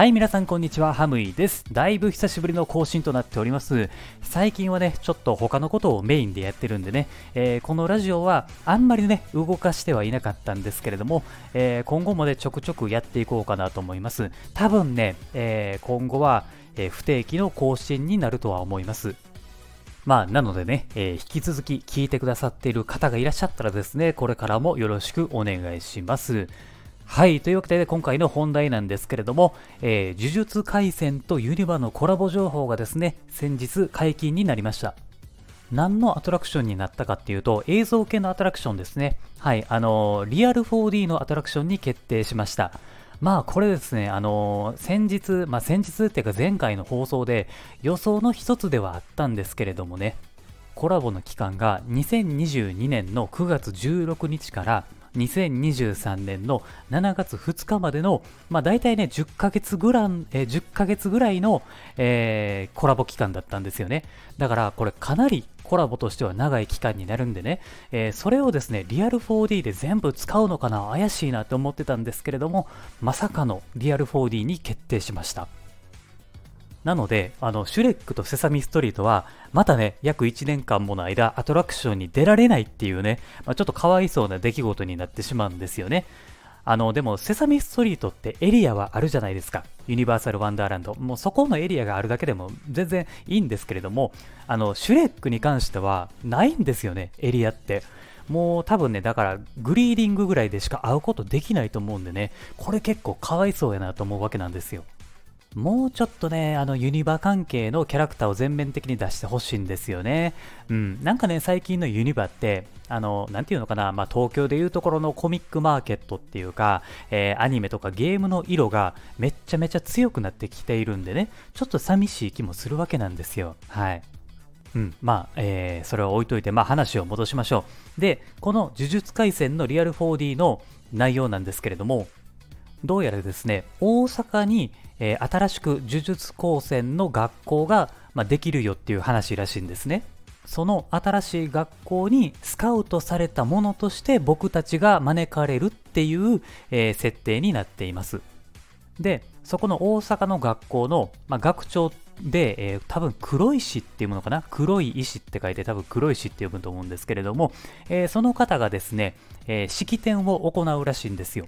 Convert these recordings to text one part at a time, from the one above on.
はい、皆さんこんにちは、ハムイです。だいぶ久しぶりの更新となっております。最近はね、ちょっと他のことをメインでやってるんでね、えー、このラジオはあんまりね、動かしてはいなかったんですけれども、えー、今後もね、ちょくちょくやっていこうかなと思います。多分ね、えー、今後は、え不定期の更新になるとは思います。まあ、なのでね、えー、引き続き聞いてくださっている方がいらっしゃったらですね、これからもよろしくお願いします。はい。というわけで、今回の本題なんですけれども、えー、呪術廻戦とユニバのコラボ情報がですね、先日解禁になりました。何のアトラクションになったかっていうと、映像系のアトラクションですね。はい。あのー、リアル 4D のアトラクションに決定しました。まあこれですね、あのー、先日、まあ先日っていうか前回の放送で予想の一つではあったんですけれどもね、コラボの期間が2022年の9月16日から2023年の7月2日までの、まあ、大体ね、10ヶ月ぐらい、え、10ヶ月ぐらいの、えー、コラボ期間だったんですよね。だから、これかなりコラボとしては長い期間になるんでね、えー、それをですね、リアル 4D で全部使うのかな、怪しいなって思ってたんですけれども、まさかのリアル 4D に決定しました。なので、あの、シュレックとセサミストリートは、またね、約1年間もの間、アトラクションに出られないっていうね、まあ、ちょっとかわいそうな出来事になってしまうんですよね。あの、でも、セサミストリートってエリアはあるじゃないですか。ユニバーサル・ワンダーランド。もうそこのエリアがあるだけでも全然いいんですけれども、あの、シュレックに関してはないんですよね、エリアって。もう多分ね、だからグリーディングぐらいでしか会うことできないと思うんでね、これ結構かわいそうやなと思うわけなんですよ。もうちょっとね、あのユニバ関係のキャラクターを全面的に出してほしいんですよね。うん。なんかね、最近のユニバって、あの、なんていうのかな、まあ、東京でいうところのコミックマーケットっていうか、えー、アニメとかゲームの色がめっちゃめちゃ強くなってきているんでね、ちょっと寂しい気もするわけなんですよ。はい。うん、まあ、えー、それは置いといて、まあ話を戻しましょう。で、この呪術廻戦のリアル 4D の内容なんですけれども、どうやらですね、大阪に、えー、新しく呪術高専の学校が、まあ、できるよっていう話らしいんですね。その新しい学校にスカウトされたものとして僕たちが招かれるっていう、えー、設定になっています。で、そこの大阪の学校の、まあ、学長で、えー、多分黒石っていうものかな？黒い石って書いて多分黒石って呼ぶと思うんですけれども、えー、その方がですね、え、式典を行うらしいんですよ。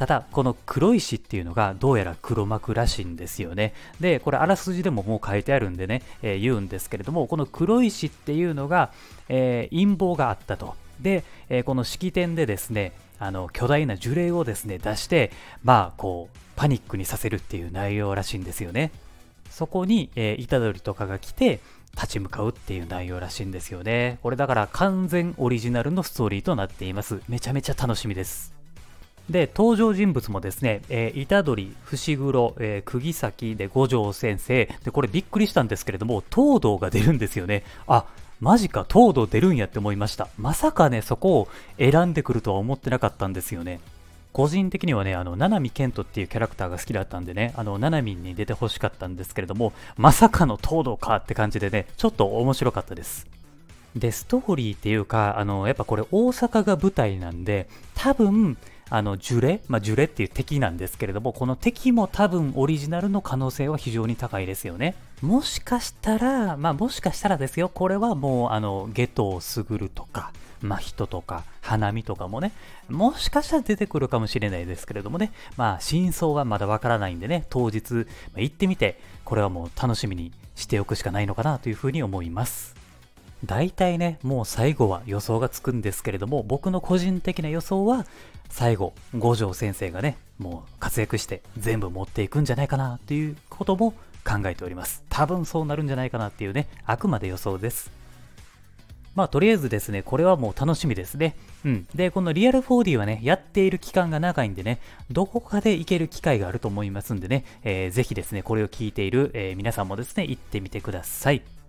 ただ、この黒石っていうのがどうやら黒幕らしいんですよね。で、これあらすじでももう書いてあるんでね、えー、言うんですけれども、この黒石っていうのが、えー、陰謀があったと。で、えー、この式典でですね、あの巨大な呪霊をですね出して、まあ、こうパニックにさせるっていう内容らしいんですよね。そこに、えー、虎杖とかが来て、立ち向かうっていう内容らしいんですよね。これだから完全オリジナルのストーリーとなっています。めちゃめちゃ楽しみです。で、登場人物もですね、えー、虎杖、伏黒、えー、釘崎で五条先生、で、これびっくりしたんですけれども、東堂が出るんですよね。あ、マジか、東堂出るんやって思いました。まさかね、そこを選んでくるとは思ってなかったんですよね。個人的にはね、あの、七海健人っていうキャラクターが好きだったんでね、あの、七海に出てほしかったんですけれども、まさかの東堂かって感じでね、ちょっと面白かったです。で、ストーリーっていうか、あの、やっぱこれ大阪が舞台なんで、多分、あの、ジュレ、まあ、ジュレっていう敵なんですけれども、この敵も多分オリジナルの可能性は非常に高いですよね。もしかしたら、まあ、もしかしたらですよ、これはもう、あの、ゲトウスグルとか、真人とか、花見とかもね、もしかしたら出てくるかもしれないですけれどもね、まあ、真相はまだわからないんでね、当日、まあ、行ってみて、これはもう楽しみにしておくしかないのかなというふうに思います。大体ね、もう最後は予想がつくんですけれども、僕の個人的な予想は、最後、五条先生がね、もう活躍して全部持っていくんじゃないかなっていうことも考えております。多分そうなるんじゃないかなっていうね、あくまで予想です。まあ、とりあえずですね、これはもう楽しみですね。うん。で、このリアル 4D はね、やっている期間が長いんでね、どこかで行ける機会があると思いますんでね、えー、ぜひですね、これを聞いている、えー、皆さんもですね、行ってみてください。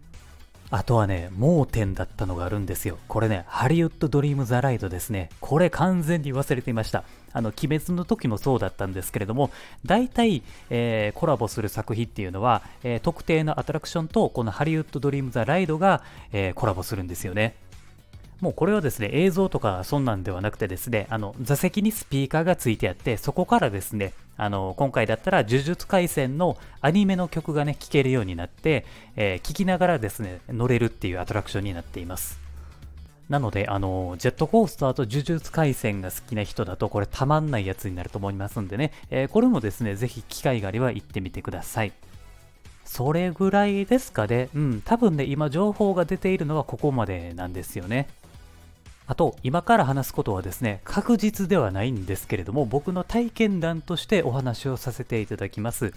あとはね、盲点だったのがあるんですよ。これね、ハリウッドドリームザライドですね。これ完全に忘れていました。あの、鬼滅の時もそうだったんですけれども、大体、えー、コラボする作品っていうのは、えー、特定のアトラクションとこのハリウッドドリームザライドが、えー、コラボするんですよね。もうこれはですね、映像とかそんなんではなくてですね、あの、座席にスピーカーがついてあって、そこからですね、あの、今回だったら呪術廻戦のアニメの曲がね、聴けるようになって、えー、聴きながらですね、乗れるっていうアトラクションになっています。なので、あの、ジェットコースターと呪術廻戦が好きな人だと、これたまんないやつになると思いますんでね、えー、これもですね、ぜひ機会があれば行ってみてください。それぐらいですかね。うん、多分ね、今情報が出ているのはここまでなんですよね。あと、今から話すことはですね、確実ではないんですけれども、僕の体験談としてお話をさせていただきます。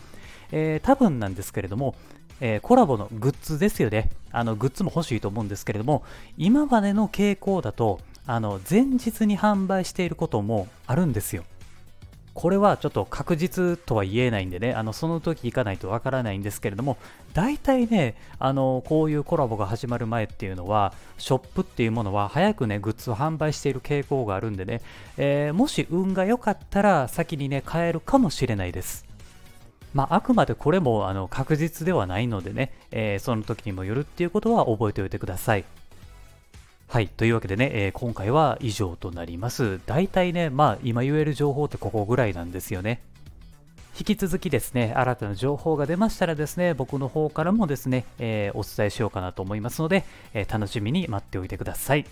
えー、多分なんですけれども、えー、コラボのグッズですよね。あの、グッズも欲しいと思うんですけれども、今までの傾向だと、あの、前日に販売していることもあるんですよ。これはちょっと確実とは言えないんでね、あのその時行かないとわからないんですけれども、大体ね、あのこういうコラボが始まる前っていうのは、ショップっていうものは早くね、グッズを販売している傾向があるんでね、えー、もし運が良かったら先にね、買えるかもしれないです。まあ、あくまでこれもあの確実ではないのでね、えー、その時にもよるっていうことは覚えておいてください。はい。というわけでね、えー、今回は以上となります。大体ね、まあ今言える情報ってここぐらいなんですよね。引き続きですね、新たな情報が出ましたらですね、僕の方からもですね、えー、お伝えしようかなと思いますので、えー、楽しみに待っておいてください。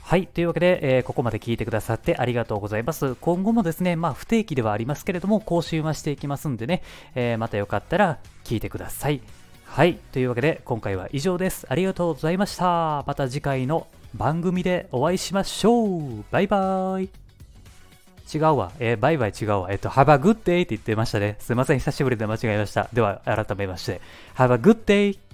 はい。というわけで、えー、ここまで聞いてくださってありがとうございます。今後もですね、まあ不定期ではありますけれども、更新はしていきますんでね、えまたよかったら聞いてください。はい。というわけで、今回は以上です。ありがとうございました。また次回の番組でお会いしましょう。バイバーイ。違うわ。えー、バイバイ違うわ。えっ、と、Have a good day って言ってましたね。すいません。久しぶりで間違えました。では、改めまして。Have a good day!